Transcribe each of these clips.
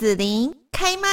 子琳开麦。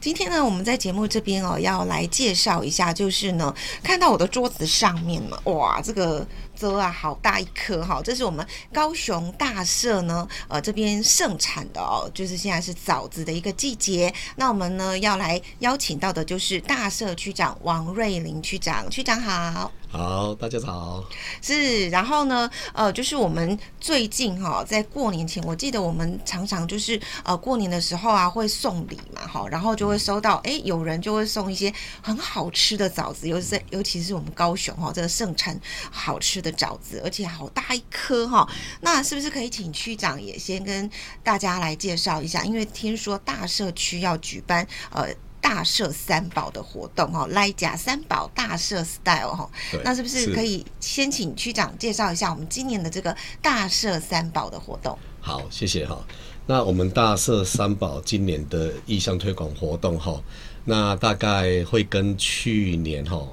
今天呢，我们在节目这边哦，要来介绍一下，就是呢，看到我的桌子上面嘛，哇，这个。好大一颗哈！这是我们高雄大社呢，呃，这边盛产的哦，就是现在是枣子的一个季节。那我们呢要来邀请到的就是大社区长王瑞林区长，区长好。好，大家好。是，然后呢，呃，就是我们最近哈，在过年前，我记得我们常常就是呃过年的时候啊，会送礼嘛，哈，然后就会收到，哎，有人就会送一些很好吃的枣子，尤其是尤其是我们高雄哈，这个盛产好吃的。枣子，而且好大一颗哈，那是不是可以请区长也先跟大家来介绍一下？因为听说大社区要举办呃大社三宝的活动哈，来假三宝大社 style 哈，那是不是可以先请区长介绍一下我们今年的这个大社三宝的活动？好，谢谢哈。那我们大社三宝今年的意向推广活动哈，那大概会跟去年哈。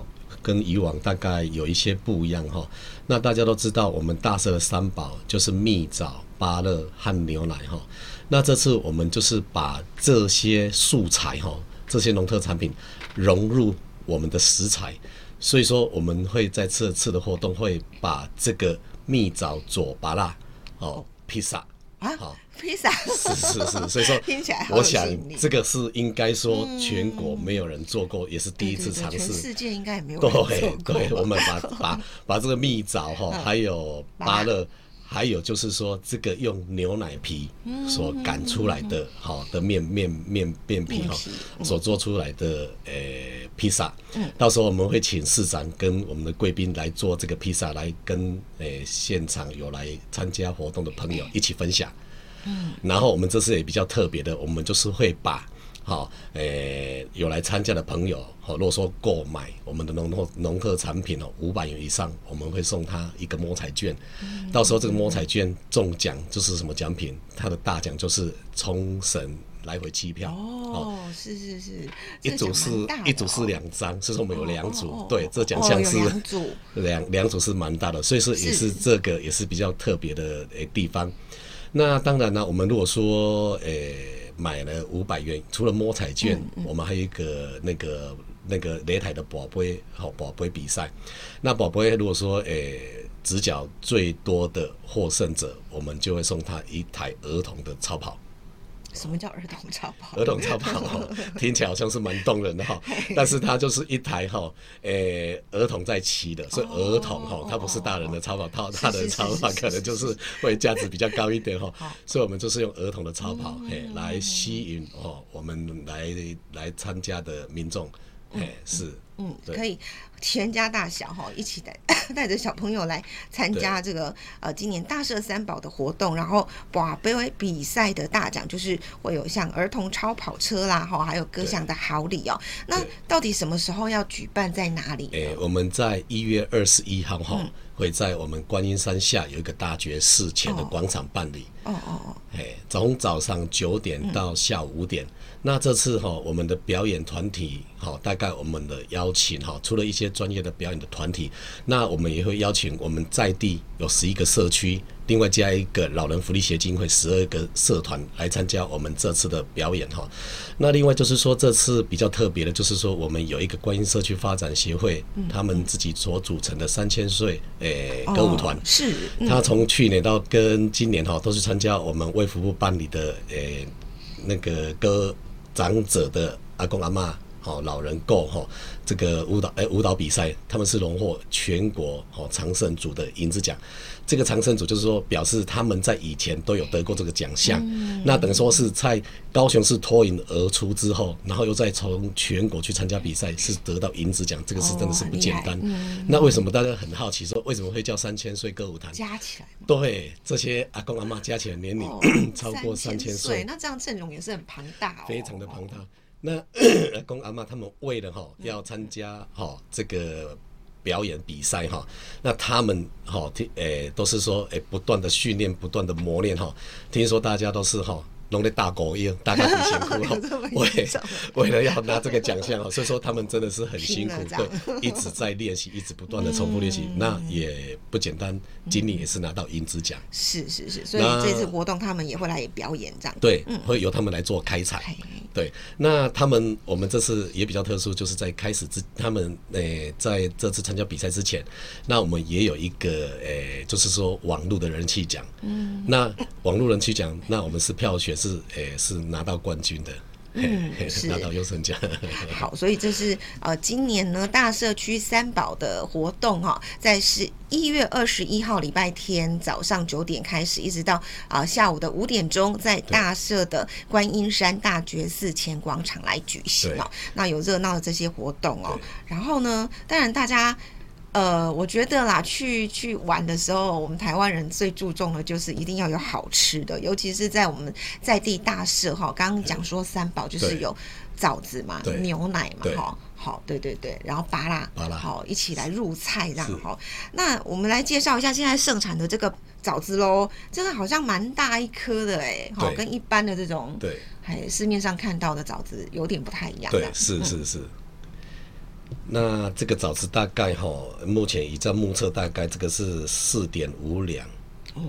跟以往大概有一些不一样哈，那大家都知道，我们大社的三宝就是蜜枣、芭乐和牛奶哈。那这次我们就是把这些素材哈，这些农特产品融入我们的食材，所以说我们会在这次的活动会把这个蜜枣佐芭乐哦披萨啊好。披萨。是是是，所以说 听起来我想这个是应该说全国没有人做过，也是第一次尝试。全世界应该也没有做过。对对，我们把 把把这个蜜枣哈，还有芭乐，还有就是说这个用牛奶皮所擀出来的好的面面面面皮哈，所做出来的呃披萨。嗯到时候我们会请市长跟我们的贵宾来做这个披萨，来跟诶现场有来参加活动的朋友一起分享。嗯，然后我们这次也比较特别的，我们就是会把，好，诶，有来参加的朋友，好，如果说购买我们的农农农特产品哦，五百元以上，我们会送他一个摸彩券。嗯到时候这个摸彩券中奖就是什么奖品？它的大奖就是冲绳来回机票。哦，是是是，一组是一组是两张，所以说我们有两组。对，这奖项是两组，两两组是蛮大的，所以说也是这个也是比较特别的诶地方。那当然呢，我们如果说，诶、欸，买了五百元，除了摸彩券，我们还有一个那个那个擂台的宝贝，好宝贝比赛。那宝贝如果说，诶、欸，直角最多的获胜者，我们就会送他一台儿童的超跑。什么叫儿童超跑？儿童超跑哈，听起来好像是蛮动人的哈，但是它就是一台哈，诶，儿童在骑的，所以儿童哈，它不是大人的超跑，它大的超跑可能就是会价值比较高一点哈，所以我们就是用儿童的超跑诶来吸引哦我们来来参加的民众，诶是。嗯，可以全家大小哈 一起带 带着小朋友来参加这个呃今年大社三宝的活动，然后哇，杯比赛的大奖就是会有像儿童超跑车啦哈，还有各项的好礼哦。那到底什么时候要举办，在哪里？诶，我们在一月二十一号哈，会在我们观音山下有一个大觉寺前的广场办理。哦哦哦，诶，从早上九点到下午五点。那这次哈，我们的表演团体哈，大概我们的邀请哈，除了一些专业的表演的团体，那我们也会邀请我们在地有十一个社区，另外加一个老人福利协进会十二个社团来参加我们这次的表演哈。那另外就是说，这次比较特别的，就是说我们有一个观音社区发展协会，他们自己所组成的三千岁诶歌舞团，是，他从去年到跟今年哈，都是参加我们卫福部办理的诶那个歌。长者的阿公阿嬷，好老人够哈，这个舞蹈诶舞蹈比赛，他们是荣获全国哦长胜组的银子奖。这个长胜组就是说，表示他们在以前都有得过这个奖项。嗯、那等于说是在高雄市脱颖而出之后，然后又再从全国去参加比赛，是得到银子奖。这个是真的是不简单。哦嗯、那为什么大家很好奇说，为什么会叫三千岁歌舞团？加起来，对这些阿公阿妈加起来年龄、哦、超过三千岁，那这样阵容也是很庞大、哦，非常的庞大。那阿 公阿妈他们为了哈要参加哈这个表演比赛哈，那他们哈听诶都是说诶不断的训练，不断的磨练哈。听说大家都是哈弄得大狗一样，大家很辛苦哦。为为了要拿这个奖项哦，所以说他们真的是很辛苦，对，一直在练习，一直不断的重复练习，那也不简单。今年也是拿到银子奖，是是是，所以这次活动他们也会来表演这样。对，会由他们来做开场。对，那他们我们这次也比较特殊，就是在开始之他们诶在这次参加比赛之前，那我们也有一个诶，就是说网络的人气奖。嗯，那网络人气奖，那我们是票选。是，诶、欸，是拿到冠军的，嗯，是拿到优胜奖。好，所以这是呃，今年呢大社区三宝的活动哈，在十一月二十一号礼拜天早上九点开始，一直到啊、呃、下午的五点钟，在大社的观音山大觉寺前广场来举行哦。那有热闹的这些活动哦，然后呢，当然大家。呃，我觉得啦，去去玩的时候，我们台湾人最注重的就是一定要有好吃的，尤其是在我们在地大社哈。刚刚讲说三宝就是有枣子嘛，牛奶嘛，哈，好，对对对，然后芭乐，好，一起来入菜这样哈。那我们来介绍一下现在盛产的这个枣子喽，这个好像蛮大一颗的哎，好，跟一般的这种对，还市面上看到的枣子有点不太一样。对，是是是。那这个枣子大概哈，目前已在目测，大概这个是四点五两，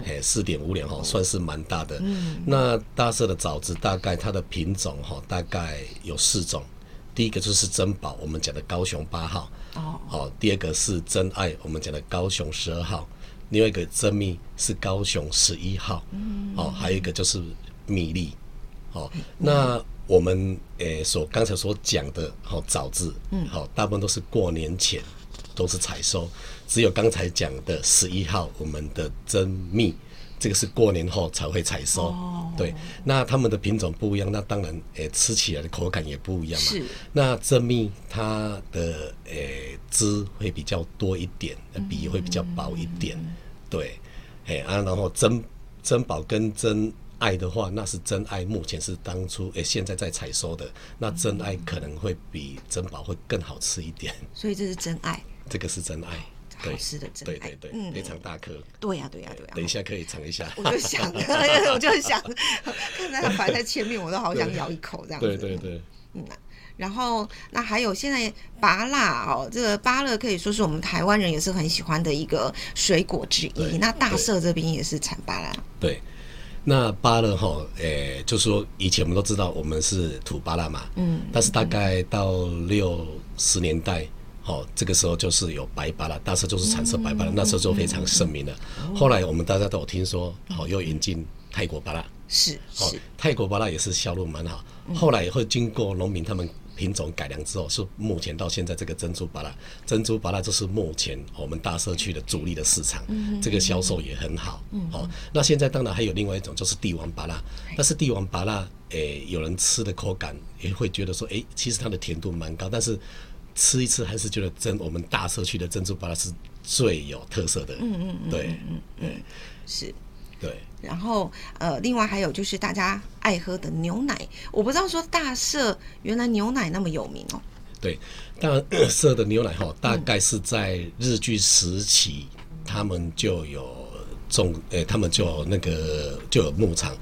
哎，四点五两哈，算是蛮大的。那大社的枣子大概它的品种哈，大概有四种。第一个就是珍宝，我们讲的高雄八号。哦。好，第二个是真爱，我们讲的高雄十二号。另外一个珍蜜是高雄十一号。嗯。哦，还有一个就是米粒。好，那。我们诶、欸、所刚才所讲的好枣子，嗯，好，大部分都是过年前都是采收，只有刚才讲的十一号我们的珍蜜，这个是过年后才会采收。哦，对，那他们的品种不一样，那当然诶、欸、吃起来的口感也不一样嘛。是。那珍蜜它的诶、欸、汁会比较多一点，比会比较薄一点。嗯、对，哎、欸、啊，然后珍珍宝跟珍。爱的话，那是真爱。目前是当初诶、欸，现在在采收的。那真爱可能会比珍宝会更好吃一点。所以这是真爱。这个是真爱，好吃的真爱。对对对，嗯、非常大颗。对呀、啊、对呀、啊、对呀、啊。等一下可以尝一下。我就想，我就想，看在它摆在前面，我都好想咬一口这样子。对对对。嗯，然后那还有现在芭乐哦，这个芭乐可以说是我们台湾人也是很喜欢的一个水果之一。那大社这边也是产芭乐。对。那芭乐哈，诶、欸，就是说以前我们都知道我们是土芭拉嘛，嗯，但是大概到六十年代，哦，这个时候就是有白芭拉，当时就是产生白芭拉，那时候就非常盛名了。后来我们大家都有听说，哦，又引进泰国芭拉，是，哦，泰国芭拉也是销路蛮好，后来会经过农民他们。品种改良之后，是目前到现在这个珍珠巴拉，珍珠巴拉就是目前我们大社区的主力的市场，这个销售也很好。哦，那现在当然还有另外一种，就是帝王巴拉，但是帝王巴拉，诶，有人吃的口感也会觉得说，诶，其实它的甜度蛮高，但是吃一次还是觉得真我们大社区的珍珠巴拉是最有特色的。嗯嗯嗯，对，嗯嗯，是。对，然后呃，另外还有就是大家爱喝的牛奶，我不知道说大社原来牛奶那么有名哦。对，大社的牛奶哈，大概是在日据时期，他们就有种，诶，他们就有那个就有牧场。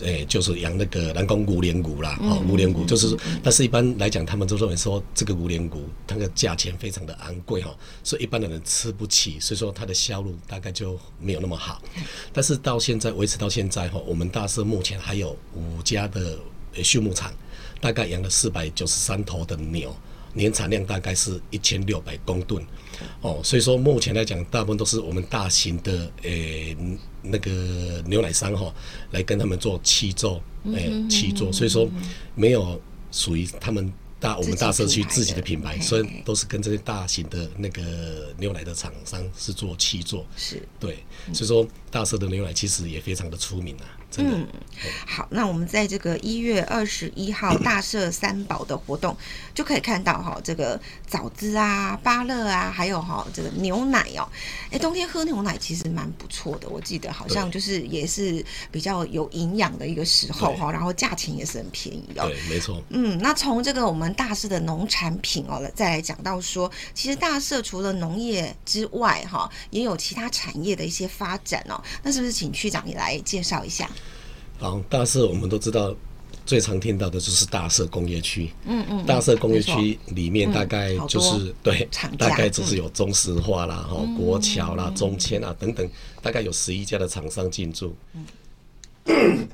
诶、欸，就是养那个南宫五连骨啦，哦，五连骨就是，但是一般来讲，他们都认为说这个五连骨它的价钱非常的昂贵哈，所以一般的人吃不起，所以说它的销路大概就没有那么好。但是到现在维持到现在哈，我们大社目前还有五家的畜牧场，大概养了四百九十三头的牛。年产量大概是一千六百公吨，哦，所以说目前来讲，大部分都是我们大型的诶、欸、那个牛奶商哈，来跟他们做契作，诶契作，所以说没有属于他们大我们大社区自己的品牌，所以都是跟这些大型的那个牛奶的厂商是做契作，是。对，所以说大社的牛奶其实也非常的出名啊。嗯，好，那我们在这个一月二十一号大社三宝的活动，就可以看到哈，这个枣子啊、芭乐啊，还有哈这个牛奶哦。哎，冬天喝牛奶其实蛮不错的，我记得好像就是也是比较有营养的一个时候哈，然后价钱也是很便宜哦。对，没错。嗯，那从这个我们大社的农产品哦，再来讲到说，其实大社除了农业之外哈，也有其他产业的一些发展哦。那是不是请区长你来介绍一下？好，大社我们都知道。最常听到的就是大社工业区，嗯嗯，大社工业区里面大概就是、嗯、对，大概就是有中石化啦、哈、嗯、国桥啦、嗯、中签啊等等，大概有十一家的厂商进驻，嗯，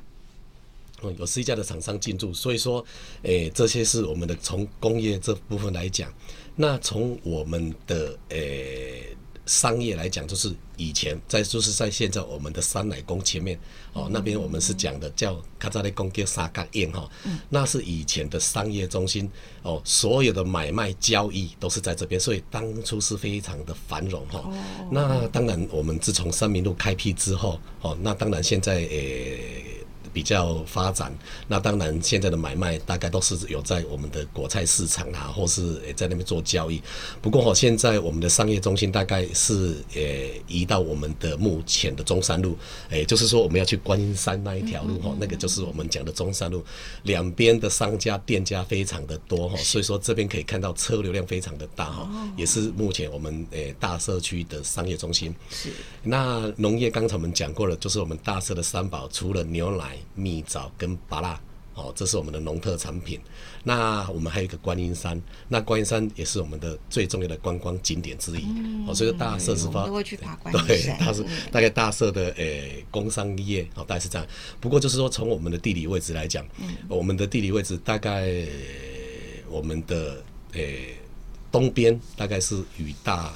有十一家的厂商进驻，所以说，诶、欸，这些是我们的从工业这部分来讲，那从我们的诶。欸商业来讲，就是以前在，就是在现在我们的三奶宫前面哦，那边我们是讲的叫卡扎雷宫叫沙嘎宴哈，那是以前的商业中心哦，所有的买卖交易都是在这边，所以当初是非常的繁荣哈。那当然，我们自从三民路开辟之后哦，那当然现在诶。欸比较发展，那当然现在的买卖大概都是有在我们的果菜市场啊，或是诶在那边做交易。不过哈，现在我们的商业中心大概是呃移到我们的目前的中山路，也就是说我们要去观音山那一条路哈，那个就是我们讲的中山路，两边的商家店家非常的多哈，所以说这边可以看到车流量非常的大哈，也是目前我们诶大社区的商业中心。是，那农业刚才我们讲过了，就是我们大社的三宝，除了牛奶。蜜枣跟芭乐，哦，这是我们的农特产品。那我们还有一个观音山，那观音山也是我们的最重要的观光景点之一。哦，所以大社是发，都会去爬观音山。对，它是大概大社的诶工商业，哦，大概是这样。不过就是说，从我们的地理位置来讲，我们的地理位置大概我们的诶东边大概是与大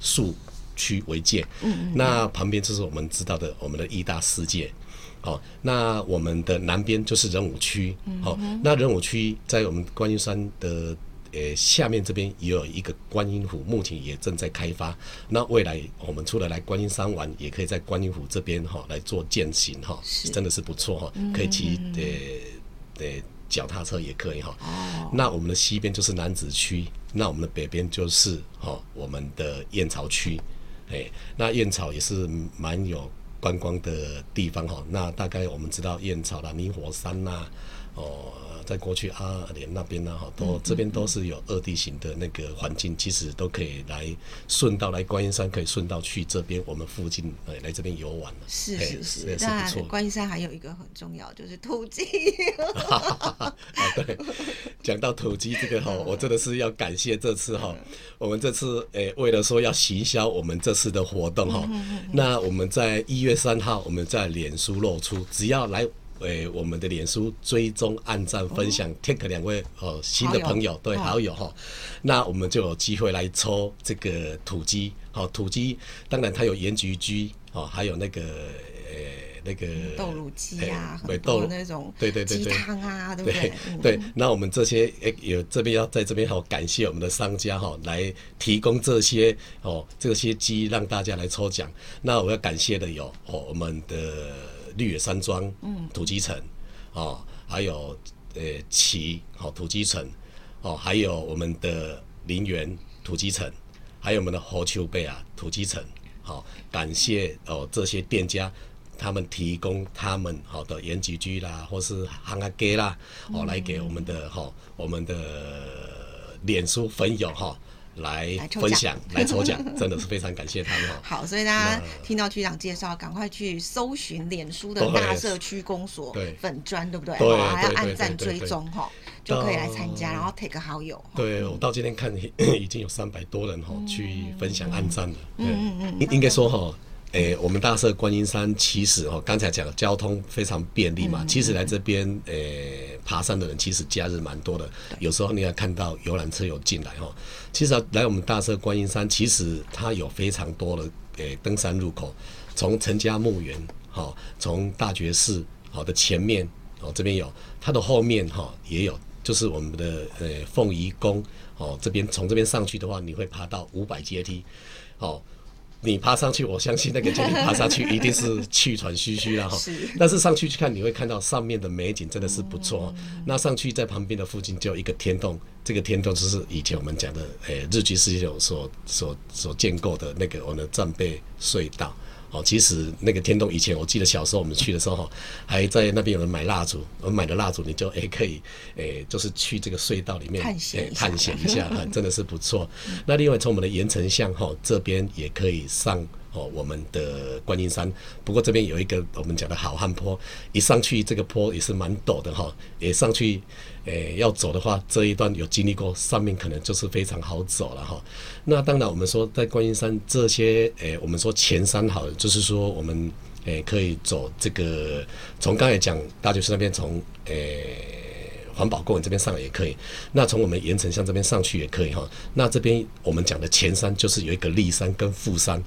树区为界，嗯，那旁边就是我们知道的我们的义大世界。好，那我们的南边就是仁武区。好、嗯，那仁武区在我们观音山的呃下面这边也有一个观音湖，目前也正在开发。那未来我们除了来观音山玩，也可以在观音湖这边哈来做践行哈，真的是不错哈，可以骑呃呃脚踏车也可以哈。哦。那我们的西边就是南子区，那我们的北边就是哈我们的燕巢区。哎，那燕巢也是蛮有。观光的地方哈，那大概我们知道燕巢啦、明火山呐，哦。在过去阿莲那边呢，哈，都这边都是有二地形的那个环境，其实都可以来顺道来观音山，可以顺道去这边我们附近来来这边游玩。是是是，那观音山还有一个很重要，就是土鸡。啊，对，讲到土鸡这个哈，我真的是要感谢这次哈，我们这次诶为了说要行销我们这次的活动哈，那我们在一月三号我们在脸书露出，只要来。为我们的脸书追踪、按赞、分享，tag 两位哦新的朋友，对好友哈，那我们就有机会来抽这个土鸡，好土鸡，当然它有盐焗鸡哦，还有那个呃那个豆乳鸡啊，很多那种对对对鸡汤啊，对不对？对，那我们这些诶有这边要在这边好感谢我们的商家哈，来提供这些哦这些鸡让大家来抽奖。那我要感谢的有哦我们的。绿野山庄，嗯，土鸡城，哦，还有呃旗，好土鸡城，哦，还有我们的林园土鸡城，还有我们的猴丘贝啊土鸡城，好，感谢哦这些店家，他们提供他们好的盐焗鸡啦，或是汉阿给啦，哦，来给我们的哈我们的脸书粉友哈。来分享，来抽奖，真的是非常感谢他们。好，所以大家听到区长介绍，赶快去搜寻脸书的大社区公所粉砖，对不对？对，还要按赞追踪哈，就可以来参加，然后 take 个好友。对，我到今天看 已经有三百多人哈去分享按赞了。嗯嗯嗯，应应该说哈。诶、欸，我们大社观音山其实哦，刚才讲交通非常便利嘛。其实来这边诶、欸、爬山的人，其实假日蛮多的。有时候你要看到游览车有进来哦。其实来我们大社观音山，其实它有非常多的诶、欸、登山入口，从陈家墓园哈，从大觉寺好的前面哦这边有，它的后面哈也有，就是我们的呃凤仪宫哦这边从这边上去的话，你会爬到五百阶梯哦。你爬上去，我相信那个叫你爬上去一定是气喘吁吁了哈。但是上去去看，你会看到上面的美景真的是不错。那上去在旁边的附近就有一个天洞，这个天洞就是以前我们讲的，诶，日据时期所所所建构的那个我们的战备隧道。哦，其实那个天洞以前，我记得小时候我们去的时候，还在那边有人买蜡烛，我们买的蜡烛你就诶、欸、可以诶、欸，就是去这个隧道里面探险、欸、探险一下，真的是不错。那另外从我们的盐城巷哈这边也可以上我们的观音山。不过这边有一个我们讲的好汉坡，一上去这个坡也是蛮陡的哈，也上去，诶要走的话，这一段有经历过，上面可能就是非常好走了哈。那当然我们说在观音山这些，诶我们说前山好，就是说我们诶可以走这个，从刚才讲大觉寺那边从诶。环保公园这边上来也可以，那从我们盐城乡这边上去也可以哈。那这边我们讲的前山就是有一个立山跟富山，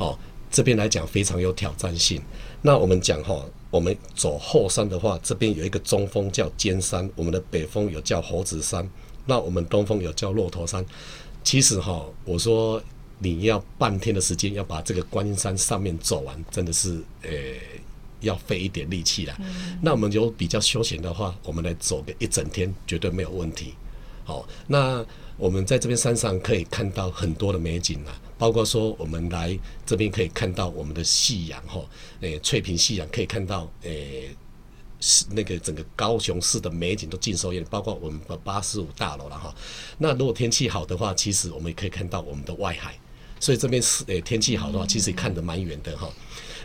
哦，这边来讲非常有挑战性。那我们讲哈，我们走后山的话，这边有一个中峰叫尖山，我们的北峰有叫猴子山，那我们东峰有叫骆驼山。其实哈，我说你要半天的时间要把这个观音山上面走完，真的是呃。要费一点力气啦。那我们有比较休闲的话，我们来走个一整天，绝对没有问题。好，那我们在这边山上可以看到很多的美景啦，包括说我们来这边可以看到我们的夕阳哈，诶，翠屏夕阳可以看到诶，是那个整个高雄市的美景都尽收眼，包括我们的八十五大楼了哈。那如果天气好的话，其实我们也可以看到我们的外海，所以这边是诶天气好的话，其实也看得蛮远的哈。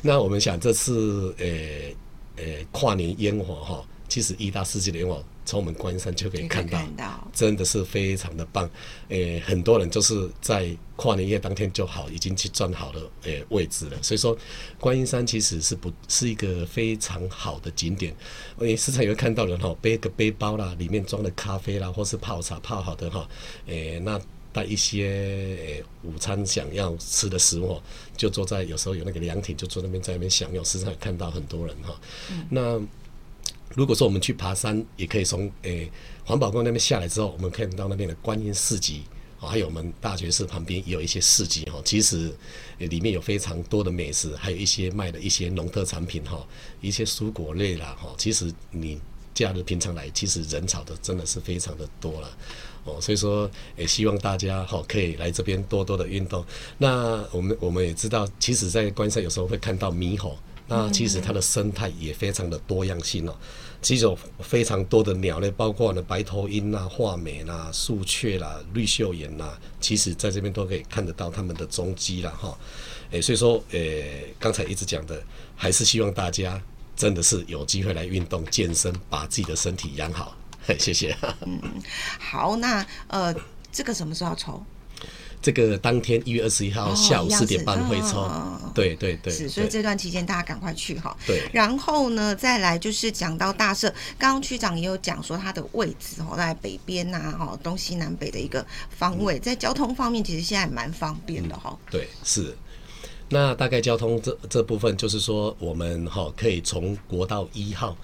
那我们想这次呃呃跨年烟火哈，其实一大世纪的烟火从我们观音山就可以看到，真的是非常的棒。诶，很多人就是在跨年夜当天就好，已经去赚好了诶位置了。所以说，观音山其实是不是一个非常好的景点。诶，时常也会看到人哈背个背包啦，里面装的咖啡啦，或是泡茶泡好的哈，诶那。带一些午餐想要吃的食物，就坐在有时候有那个凉亭，就坐那边在那边享用。时常也看到很多人哈。那如果说我们去爬山，也可以从诶环保宫那边下来之后，我们看到那边的观音市集，还有我们大觉寺旁边也有一些市集哈。其实里面有非常多的美食，还有一些卖的一些农特产品哈，一些蔬果类啦哈。其实你假日平常来，其实人潮的真的是非常的多了。哦，所以说也希望大家哈可以来这边多多的运动。那我们我们也知道，其实在观山有时候会看到猕猴，那其实它的生态也非常的多样性哦。其实有非常多的鸟类，包括呢白头鹰呐、画眉啦、树雀啦、绿绣眼呐，其实在这边都可以看得到它们的踪迹了哈。诶，所以说诶，刚才一直讲的，还是希望大家真的是有机会来运动健身，把自己的身体养好。谢谢。嗯，好，那呃，这个什么时候抽？这个当天一月二十一号下午四点半会抽。哦、对对对。是，所以这段期间大家赶快去哈。对。然后呢，再来就是讲到大社，刚刚区长也有讲说它的位置哦，在北边呐，哈，东西南北的一个方位，在交通方面其实现在蛮方便的哈、嗯。对，是。那大概交通这这部分就是说，我们哈可以从国道一号，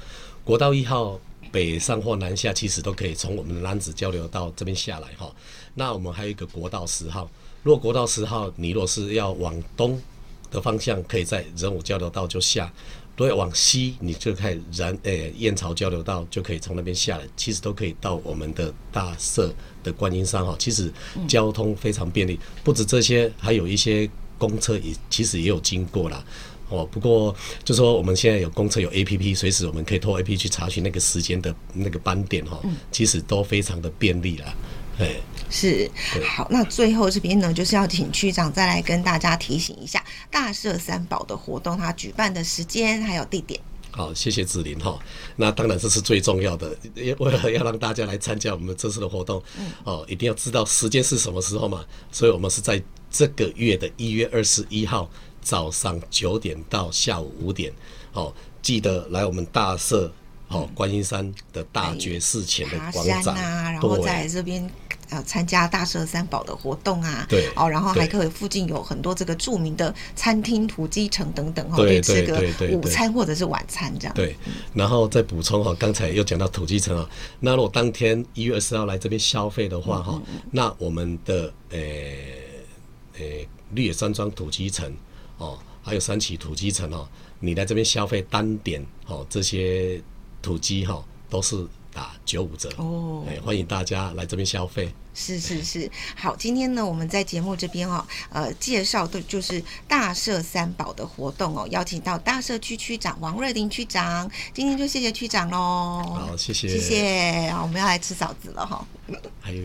国道一号。北上或南下，其实都可以从我们的楠梓交流道这边下来哈。那我们还有一个国道十号，如果国道十号你若是要往东的方向，可以在仁武交流道就下；如果往西，你就可以然诶燕巢交流道就可以从那边下来。其实都可以到我们的大社的观音山哈。其实交通非常便利，不止这些，还有一些公车也其实也有经过啦。哦，不过就说我们现在有公车有 A P P，随时我们可以透过 A P P 去查询那个时间的那个班点哈，其实都非常的便利啦。哎，是，好，那最后这边呢，就是要请区长再来跟大家提醒一下大社三宝的活动，它举办的时间还有地点。好，谢谢子林哈。那当然这是最重要的，为了 要让大家来参加我们这次的活动，哦，一定要知道时间是什么时候嘛。所以我们是在这个月的一月二十一号。早上九点到下午五点，哦，记得来我们大社哦，观音山的大觉寺前的广场啊，然后在这边呃参加大社三宝的活动啊，对，哦，然后还可以附近有很多这个著名的餐厅土鸡城等等，哦，可以吃个午餐或者是晚餐这样。对，然后再补充哈，刚才又讲到土鸡城啊，那如果当天一月二十号来这边消费的话哈，那我们的呃呃绿野山庄土鸡城。哦，还有三期土鸡城哦，你来这边消费单点哦，这些土鸡哈都是打九五折哦，哎，欢迎大家来这边消费。是是是，好，今天呢我们在节目这边哦，呃，介绍的就是大社三宝的活动哦，邀请到大社区区长王瑞林区长，今天就谢谢区长喽。好，谢谢，谢谢，好，我们要来吃枣子了哈。还有。